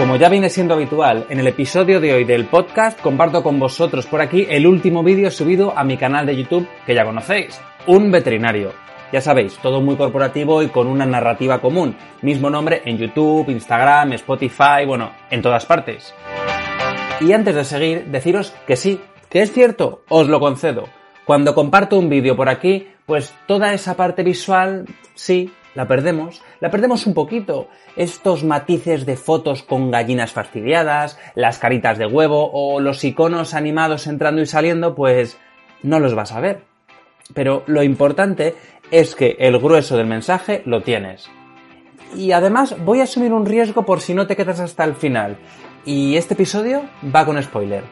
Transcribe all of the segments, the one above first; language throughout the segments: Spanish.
Como ya viene siendo habitual, en el episodio de hoy del podcast comparto con vosotros por aquí el último vídeo subido a mi canal de YouTube que ya conocéis, Un Veterinario. Ya sabéis, todo muy corporativo y con una narrativa común. Mismo nombre en YouTube, Instagram, Spotify, bueno, en todas partes. Y antes de seguir, deciros que sí, que es cierto, os lo concedo. Cuando comparto un vídeo por aquí, pues toda esa parte visual, sí, la perdemos, la perdemos un poquito. Estos matices de fotos con gallinas fastidiadas, las caritas de huevo o los iconos animados entrando y saliendo, pues no los vas a ver. Pero lo importante es que el grueso del mensaje lo tienes. Y además voy a asumir un riesgo por si no te quedas hasta el final. Y este episodio va con spoiler.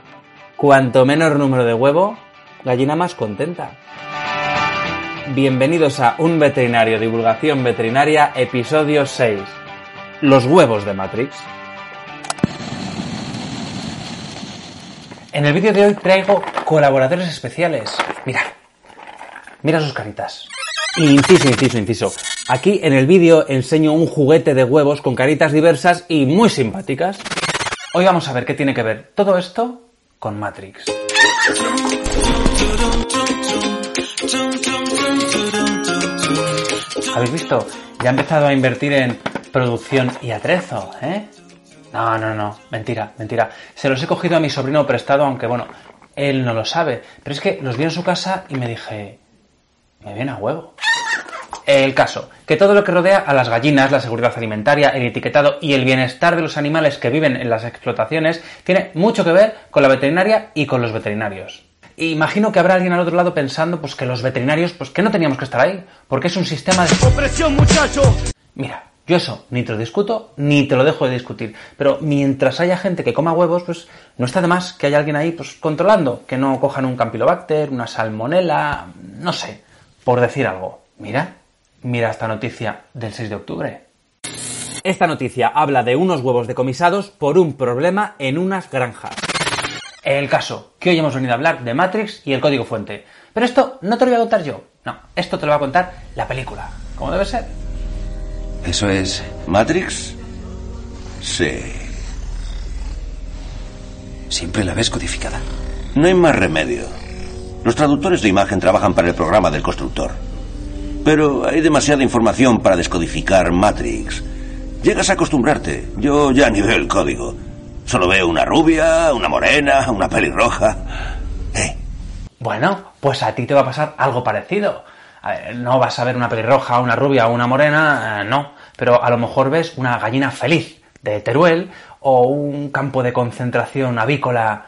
Cuanto menor número de huevo, gallina más contenta. Bienvenidos a Un Veterinario Divulgación Veterinaria, episodio 6. Los huevos de Matrix. En el vídeo de hoy traigo colaboradores especiales. Mira, mira sus caritas. Inciso, inciso, inciso. Aquí en el vídeo enseño un juguete de huevos con caritas diversas y muy simpáticas. Hoy vamos a ver qué tiene que ver todo esto con Matrix. ¿Habéis visto? Ya ha empezado a invertir en producción y atrezo, ¿eh? No, no, no, mentira, mentira. Se los he cogido a mi sobrino prestado, aunque bueno, él no lo sabe. Pero es que los vi en su casa y me dije, me viene a huevo. El caso, que todo lo que rodea a las gallinas, la seguridad alimentaria, el etiquetado y el bienestar de los animales que viven en las explotaciones tiene mucho que ver con la veterinaria y con los veterinarios. Imagino que habrá alguien al otro lado pensando pues que los veterinarios pues que no teníamos que estar ahí, porque es un sistema de ¡Opresión, muchacho! Mira, yo eso ni te lo discuto ni te lo dejo de discutir, pero mientras haya gente que coma huevos, pues no está de más que haya alguien ahí pues controlando, que no cojan un campylobacter, una salmonela, no sé, por decir algo. Mira, mira esta noticia del 6 de octubre. Esta noticia habla de unos huevos decomisados por un problema en unas granjas. El caso, que hoy hemos venido a hablar de Matrix y el código fuente. Pero esto no te lo voy a contar yo, no, esto te lo va a contar la película, como debe ser. ¿Eso es Matrix? Sí. Siempre la ves codificada. No hay más remedio. Los traductores de imagen trabajan para el programa del constructor. Pero hay demasiada información para descodificar Matrix. Llegas a acostumbrarte. Yo ya ni veo el código. Solo veo una rubia, una morena, una pelirroja. ¿Eh? Bueno, pues a ti te va a pasar algo parecido. No vas a ver una pelirroja, una rubia o una morena, eh, no. Pero a lo mejor ves una gallina feliz de Teruel o un campo de concentración avícola,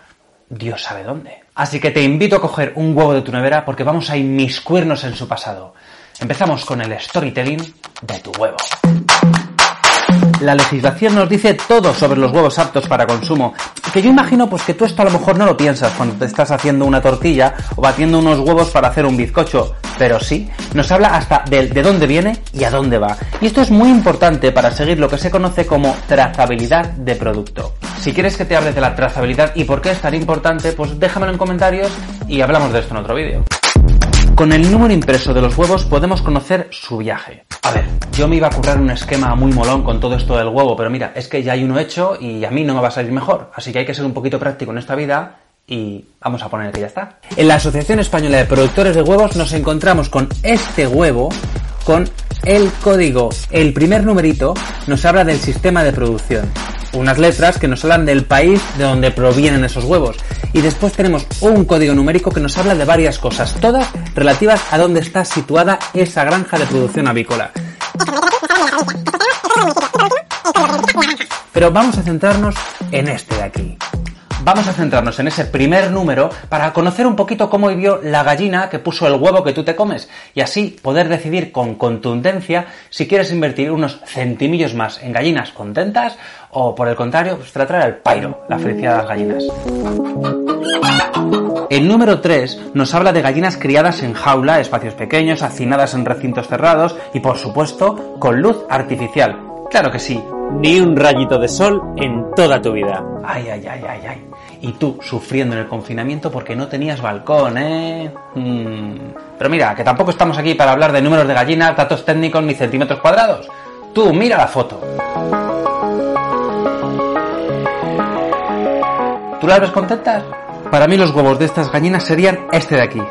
Dios sabe dónde. Así que te invito a coger un huevo de tu nevera porque vamos a inmiscuirnos en su pasado. Empezamos con el storytelling de tu huevo. La legislación nos dice todo sobre los huevos aptos para consumo. Que yo imagino pues que tú esto a lo mejor no lo piensas cuando te estás haciendo una tortilla o batiendo unos huevos para hacer un bizcocho. Pero sí, nos habla hasta del de dónde viene y a dónde va. Y esto es muy importante para seguir lo que se conoce como trazabilidad de producto. Si quieres que te hable de la trazabilidad y por qué es tan importante, pues déjamelo en comentarios y hablamos de esto en otro vídeo. Con el número impreso de los huevos podemos conocer su viaje. A ver, yo me iba a currar un esquema muy molón con todo esto del huevo, pero mira, es que ya hay uno hecho y a mí no me va a salir mejor. Así que hay que ser un poquito práctico en esta vida y vamos a poner que ya está. En la Asociación Española de Productores de Huevos nos encontramos con este huevo con el código. El primer numerito nos habla del sistema de producción. Unas letras que nos hablan del país de donde provienen esos huevos. Y después tenemos un código numérico que nos habla de varias cosas, todas relativas a dónde está situada esa granja de producción avícola. Pero vamos a centrarnos en este de aquí. Vamos a centrarnos en ese primer número para conocer un poquito cómo vivió la gallina que puso el huevo que tú te comes y así poder decidir con contundencia si quieres invertir unos centimillos más en gallinas contentas o por el contrario, pues tratar al pairo, la felicidad de las gallinas. El número 3 nos habla de gallinas criadas en jaula, espacios pequeños, hacinadas en recintos cerrados y por supuesto con luz artificial. Claro que sí, ni un rayito de sol en toda tu vida. Ay, ay, ay, ay, ay. Y tú sufriendo en el confinamiento porque no tenías balcón, ¿eh? Mm. Pero mira, que tampoco estamos aquí para hablar de números de gallinas, datos técnicos ni centímetros cuadrados. Tú, mira la foto. ¿Tú las ves contentas? Para mí los huevos de estas gallinas serían este de aquí.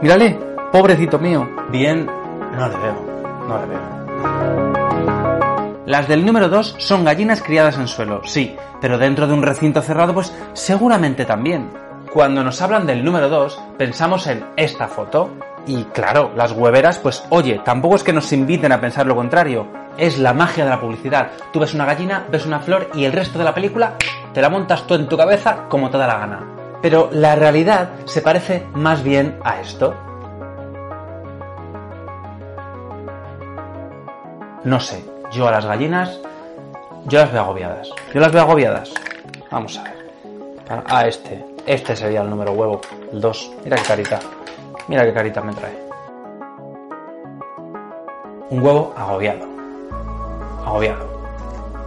Mírale, pobrecito mío. Bien, no le veo, no le veo. Las del número 2 son gallinas criadas en suelo, sí, pero dentro de un recinto cerrado pues seguramente también. Cuando nos hablan del número 2 pensamos en esta foto. Y claro, las hueveras pues oye, tampoco es que nos inviten a pensar lo contrario. Es la magia de la publicidad. Tú ves una gallina, ves una flor y el resto de la película te la montas tú en tu cabeza como te da la gana. Pero la realidad se parece más bien a esto. No sé, yo a las gallinas, yo las veo agobiadas. Yo las veo agobiadas. Vamos a ver. A este. Este sería el número huevo. El 2. Mira qué carita. Mira qué carita me trae. Un huevo agobiado. Agobiado.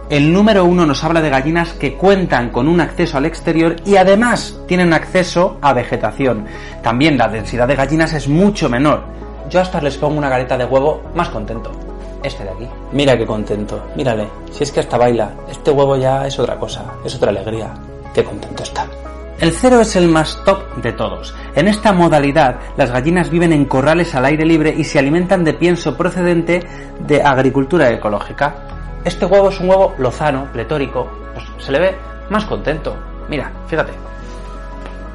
El número uno nos habla de gallinas que cuentan con un acceso al exterior y además tienen acceso a vegetación. También la densidad de gallinas es mucho menor. Yo hasta les pongo una gareta de huevo más contento. Este de aquí. Mira qué contento. Mírale. Si es que hasta baila. Este huevo ya es otra cosa. Es otra alegría. Qué contento está. El cero es el más top de todos. En esta modalidad, las gallinas viven en corrales al aire libre y se alimentan de pienso procedente de agricultura ecológica. Este huevo es un huevo lozano, pletórico, pues se le ve más contento. Mira, fíjate.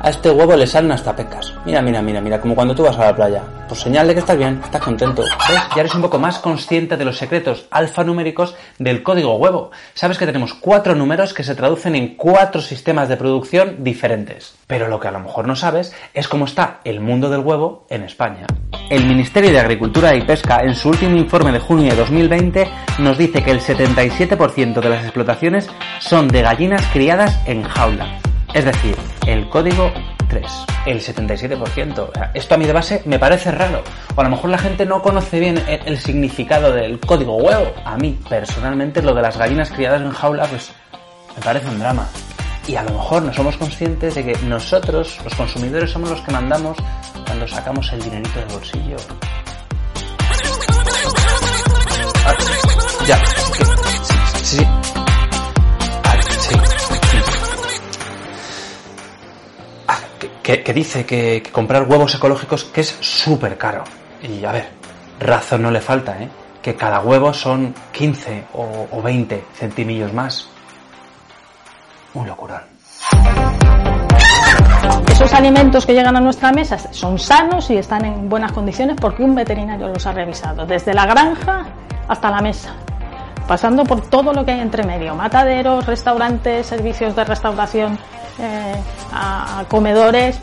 A este huevo le salen hasta pecas. Mira, mira, mira, mira, como cuando tú vas a la playa. Pues señal de que estás bien, estás contento. ¿Ves? Ya eres un poco más consciente de los secretos alfanuméricos del código huevo. Sabes que tenemos cuatro números que se traducen en cuatro sistemas de producción diferentes. Pero lo que a lo mejor no sabes es cómo está el mundo del huevo en España. El Ministerio de Agricultura y Pesca, en su último informe de junio de 2020, nos dice que el 77% de las explotaciones son de gallinas criadas en jaula. Es decir, el código 3, el 77%. Esto a mí de base me parece raro. O a lo mejor la gente no conoce bien el, significado del código huevo. A mí, personalmente, lo de las gallinas criadas en jaula, pues me parece un drama. Y a lo mejor no somos conscientes de que nosotros, los consumidores, somos los que mandamos cuando sacamos el dinerito del bolsillo. Ah, ya, sí, sí. Que, dice que, que, comprar huevos ecológicos que es súper caro. Y a ver, razón no le falta, ¿eh? Que cada huevo son 15 o, o 20 centimillos más. Un locurón. Esos alimentos que llegan a nuestra mesa son sanos y están en buenas condiciones porque un veterinario los ha revisado, desde la granja hasta la mesa, pasando por todo lo que hay entre medio, mataderos, restaurantes, servicios de restauración, eh, a, comedores,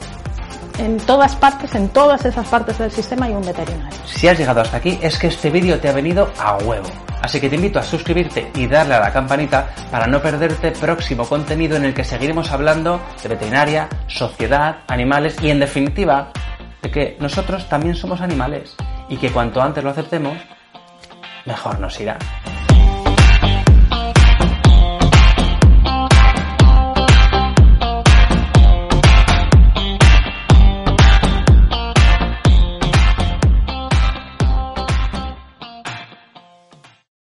en todas partes, en todas esas partes del sistema hay un veterinario. Si has llegado hasta aquí es que este vídeo te ha venido a huevo. Así que te invito a suscribirte y darle a la campanita para no perderte próximo contenido en el que seguiremos hablando de veterinaria, sociedad, animales y en definitiva de que nosotros también somos animales y que cuanto antes lo aceptemos, mejor nos irá.